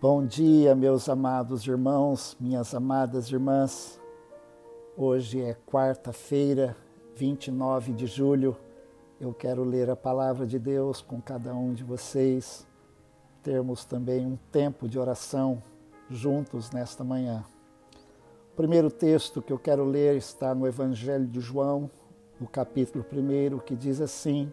Bom dia, meus amados irmãos, minhas amadas irmãs. Hoje é quarta-feira, 29 de julho. Eu quero ler a palavra de Deus com cada um de vocês. Termos também um tempo de oração juntos nesta manhã. O primeiro texto que eu quero ler está no Evangelho de João, no capítulo 1, que diz assim: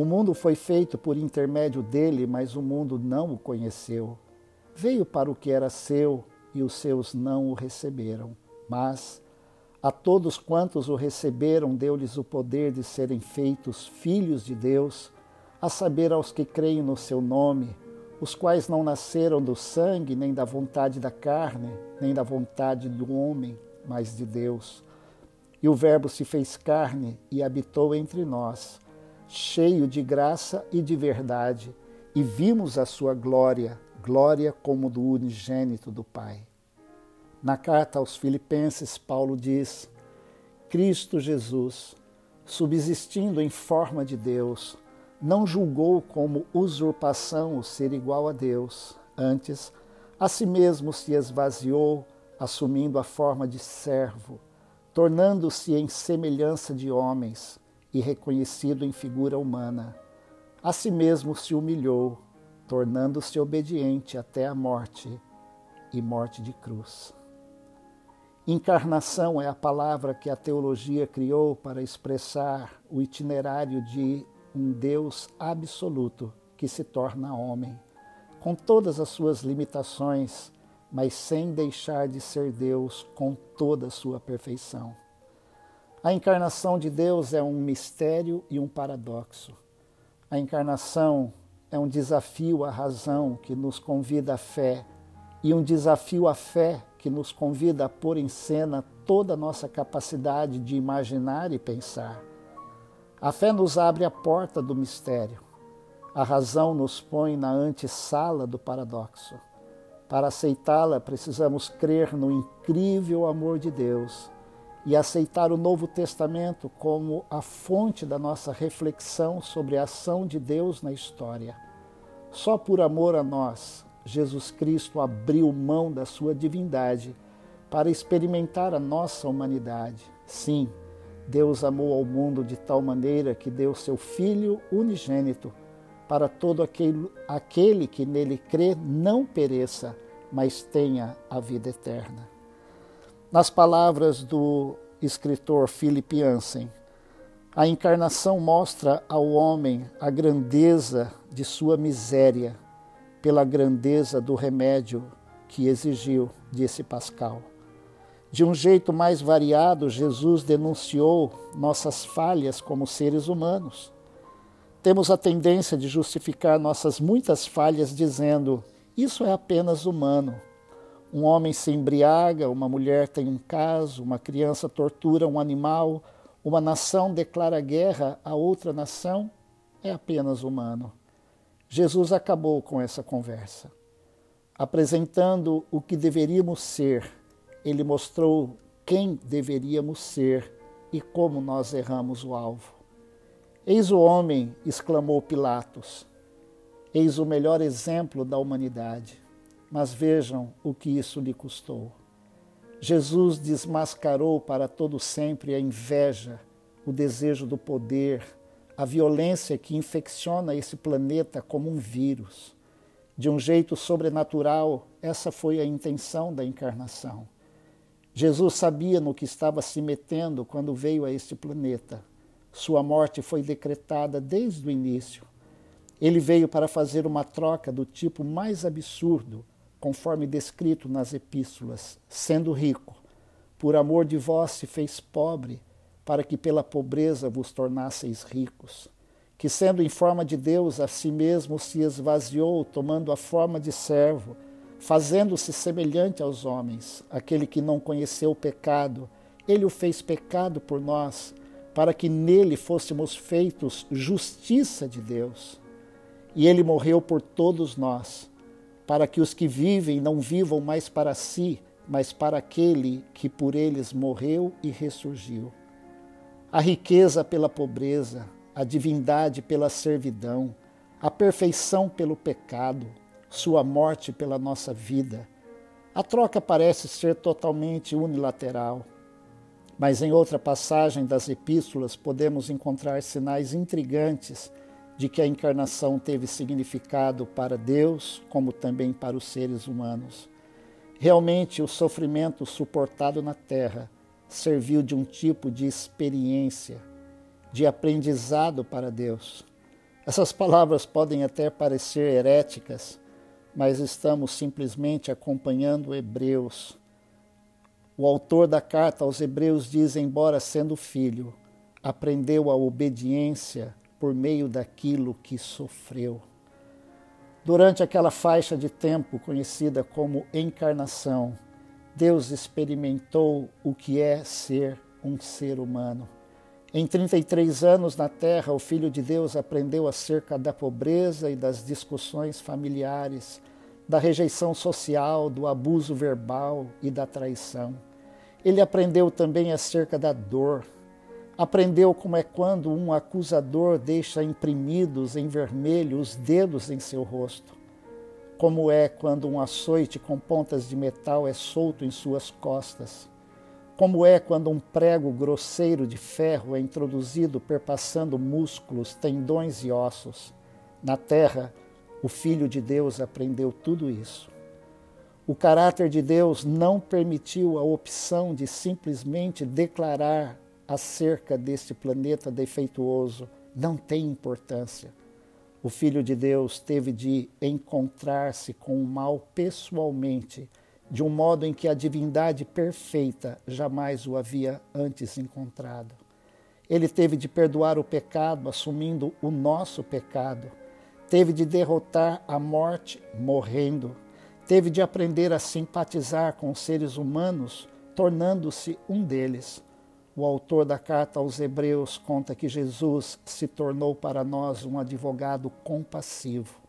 o mundo foi feito por intermédio dele, mas o mundo não o conheceu. Veio para o que era seu e os seus não o receberam. Mas a todos quantos o receberam, deu-lhes o poder de serem feitos filhos de Deus, a saber, aos que creem no seu nome, os quais não nasceram do sangue, nem da vontade da carne, nem da vontade do homem, mas de Deus. E o Verbo se fez carne e habitou entre nós cheio de graça e de verdade, e vimos a sua glória, glória como do unigênito do Pai. Na carta aos Filipenses, Paulo diz: Cristo Jesus, subsistindo em forma de Deus, não julgou como usurpação o ser igual a Deus, antes, a si mesmo se esvaziou, assumindo a forma de servo, tornando-se em semelhança de homens e reconhecido em figura humana. A si mesmo se humilhou, tornando-se obediente até a morte e morte de cruz. Encarnação é a palavra que a teologia criou para expressar o itinerário de um Deus absoluto que se torna homem, com todas as suas limitações, mas sem deixar de ser Deus com toda a sua perfeição. A encarnação de Deus é um mistério e um paradoxo. A encarnação é um desafio à razão que nos convida à fé e um desafio à fé que nos convida a pôr em cena toda a nossa capacidade de imaginar e pensar. A fé nos abre a porta do mistério. A razão nos põe na antessala do paradoxo. Para aceitá-la, precisamos crer no incrível amor de Deus e aceitar o Novo Testamento como a fonte da nossa reflexão sobre a ação de Deus na história. Só por amor a nós, Jesus Cristo abriu mão da sua divindade para experimentar a nossa humanidade. Sim, Deus amou ao mundo de tal maneira que deu seu Filho unigênito para todo aquele, aquele que nele crê não pereça, mas tenha a vida eterna. Nas palavras do escritor Philip Jansen, a encarnação mostra ao homem a grandeza de sua miséria pela grandeza do remédio que exigiu, disse Pascal. De um jeito mais variado, Jesus denunciou nossas falhas como seres humanos. Temos a tendência de justificar nossas muitas falhas dizendo: isso é apenas humano. Um homem se embriaga, uma mulher tem um caso, uma criança tortura um animal, uma nação declara guerra a outra nação, é apenas humano. Jesus acabou com essa conversa. Apresentando o que deveríamos ser, ele mostrou quem deveríamos ser e como nós erramos o alvo. Eis o homem, exclamou Pilatos. Eis o melhor exemplo da humanidade mas vejam o que isso lhe custou. Jesus desmascarou para todo sempre a inveja, o desejo do poder, a violência que infecciona esse planeta como um vírus. De um jeito sobrenatural, essa foi a intenção da encarnação. Jesus sabia no que estava se metendo quando veio a este planeta. Sua morte foi decretada desde o início. Ele veio para fazer uma troca do tipo mais absurdo conforme descrito nas epístolas, sendo rico, por amor de vós se fez pobre, para que pela pobreza vos tornasseis ricos, que sendo em forma de Deus a si mesmo se esvaziou, tomando a forma de servo, fazendo-se semelhante aos homens, aquele que não conheceu o pecado, ele o fez pecado por nós, para que nele fôssemos feitos justiça de Deus. E ele morreu por todos nós, para que os que vivem não vivam mais para si, mas para aquele que por eles morreu e ressurgiu. A riqueza pela pobreza, a divindade pela servidão, a perfeição pelo pecado, sua morte pela nossa vida. A troca parece ser totalmente unilateral, mas em outra passagem das epístolas podemos encontrar sinais intrigantes de que a encarnação teve significado para Deus, como também para os seres humanos. Realmente, o sofrimento suportado na terra serviu de um tipo de experiência, de aprendizado para Deus. Essas palavras podem até parecer heréticas, mas estamos simplesmente acompanhando Hebreus. O autor da carta aos Hebreus diz: embora sendo filho, aprendeu a obediência por meio daquilo que sofreu. Durante aquela faixa de tempo conhecida como encarnação, Deus experimentou o que é ser um ser humano. Em 33 anos na Terra, o Filho de Deus aprendeu acerca da pobreza e das discussões familiares, da rejeição social, do abuso verbal e da traição. Ele aprendeu também acerca da dor, Aprendeu como é quando um acusador deixa imprimidos em vermelho os dedos em seu rosto. Como é quando um açoite com pontas de metal é solto em suas costas. Como é quando um prego grosseiro de ferro é introduzido perpassando músculos, tendões e ossos. Na terra, o Filho de Deus aprendeu tudo isso. O caráter de Deus não permitiu a opção de simplesmente declarar acerca deste planeta defeituoso não tem importância. O Filho de Deus teve de encontrar-se com o mal pessoalmente, de um modo em que a divindade perfeita jamais o havia antes encontrado. Ele teve de perdoar o pecado, assumindo o nosso pecado. Teve de derrotar a morte, morrendo. Teve de aprender a simpatizar com os seres humanos, tornando-se um deles o autor da carta aos Hebreus conta que Jesus se tornou para nós um advogado compassivo.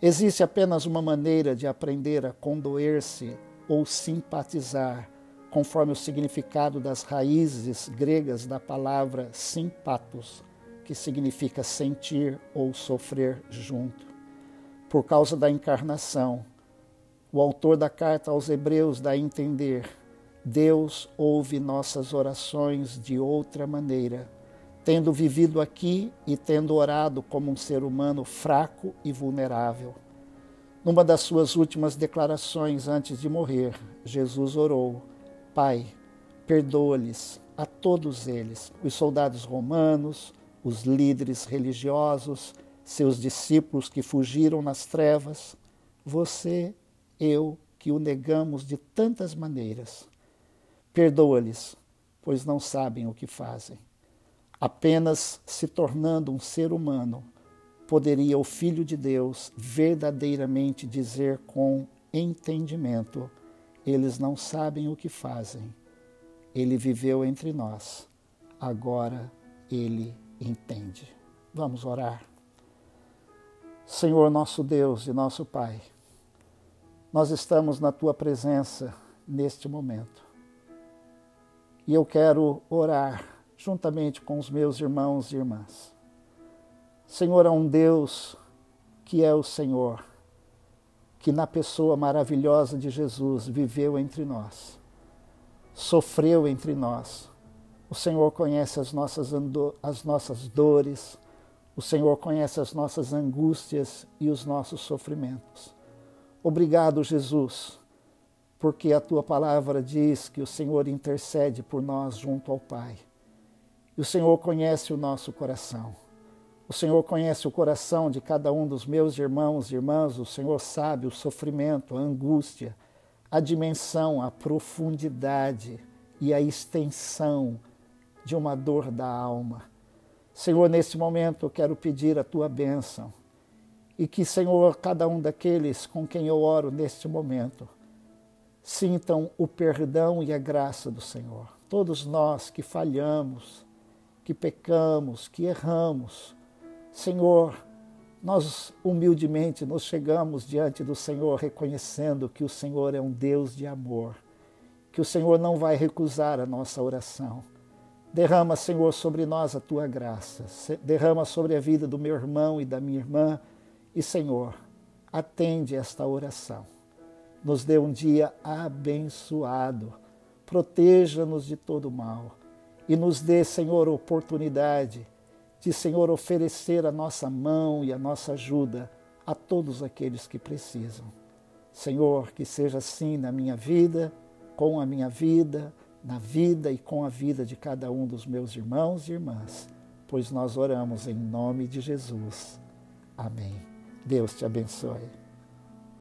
Existe apenas uma maneira de aprender a condoer-se ou simpatizar, conforme o significado das raízes gregas da palavra simpatos, que significa sentir ou sofrer junto. Por causa da encarnação, o autor da carta aos Hebreus dá a entender Deus ouve nossas orações de outra maneira, tendo vivido aqui e tendo orado como um ser humano fraco e vulnerável. Numa das suas últimas declarações antes de morrer, Jesus orou: Pai, perdoa-lhes a todos eles, os soldados romanos, os líderes religiosos, seus discípulos que fugiram nas trevas, você, eu, que o negamos de tantas maneiras Perdoa-lhes, pois não sabem o que fazem. Apenas se tornando um ser humano, poderia o Filho de Deus verdadeiramente dizer com entendimento: eles não sabem o que fazem. Ele viveu entre nós, agora ele entende. Vamos orar. Senhor nosso Deus e nosso Pai, nós estamos na tua presença neste momento. E eu quero orar juntamente com os meus irmãos e irmãs. Senhor, é um Deus que é o Senhor, que na pessoa maravilhosa de Jesus viveu entre nós, sofreu entre nós. O Senhor conhece as nossas, as nossas dores, o Senhor conhece as nossas angústias e os nossos sofrimentos. Obrigado, Jesus porque a tua palavra diz que o Senhor intercede por nós junto ao Pai. E o Senhor conhece o nosso coração. O Senhor conhece o coração de cada um dos meus irmãos e irmãs. O Senhor sabe o sofrimento, a angústia, a dimensão, a profundidade e a extensão de uma dor da alma. Senhor, nesse momento eu quero pedir a tua bênção E que, Senhor, cada um daqueles com quem eu oro neste momento, sintam o perdão e a graça do Senhor. Todos nós que falhamos, que pecamos, que erramos, Senhor, nós humildemente nos chegamos diante do Senhor reconhecendo que o Senhor é um Deus de amor, que o Senhor não vai recusar a nossa oração. Derrama, Senhor, sobre nós a tua graça, derrama sobre a vida do meu irmão e da minha irmã, e, Senhor, atende esta oração. Nos dê um dia abençoado, proteja-nos de todo mal e nos dê, Senhor, oportunidade de, Senhor, oferecer a nossa mão e a nossa ajuda a todos aqueles que precisam. Senhor, que seja assim na minha vida, com a minha vida, na vida e com a vida de cada um dos meus irmãos e irmãs, pois nós oramos em nome de Jesus. Amém. Deus te abençoe.